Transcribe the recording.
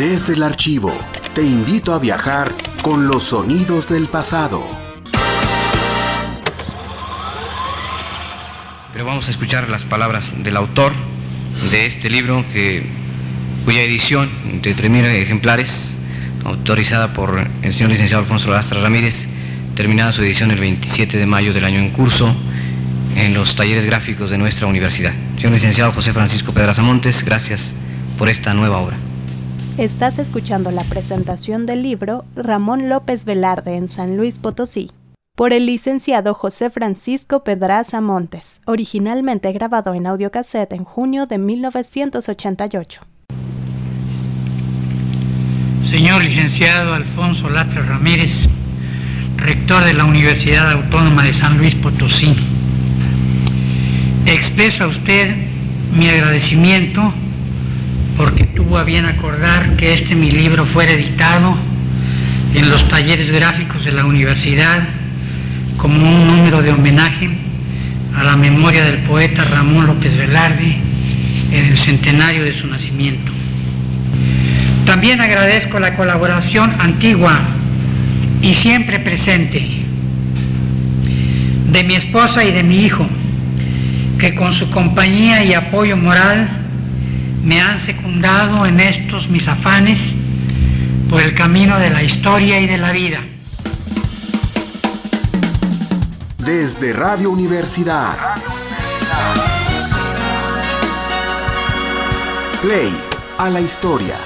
Desde el archivo, te invito a viajar con los sonidos del pasado. Pero vamos a escuchar las palabras del autor de este libro, que, cuya edición de 3.000 ejemplares, autorizada por el señor licenciado Alfonso Lastra Ramírez, terminada su edición el 27 de mayo del año en curso en los talleres gráficos de nuestra universidad. Señor licenciado José Francisco Pedraza Montes, gracias por esta nueva obra. Estás escuchando la presentación del libro Ramón López Velarde en San Luis Potosí por el licenciado José Francisco Pedraza Montes, originalmente grabado en audiocassette en junio de 1988. Señor licenciado Alfonso Lastra Ramírez, rector de la Universidad Autónoma de San Luis Potosí, expreso a usted mi agradecimiento porque tuvo a bien acordar que este mi libro fuera editado en los talleres gráficos de la universidad como un número de homenaje a la memoria del poeta Ramón López Velarde en el centenario de su nacimiento. También agradezco la colaboración antigua y siempre presente de mi esposa y de mi hijo, que con su compañía y apoyo moral me han secundado en estos mis afanes por el camino de la historia y de la vida. Desde Radio Universidad. Play a la historia.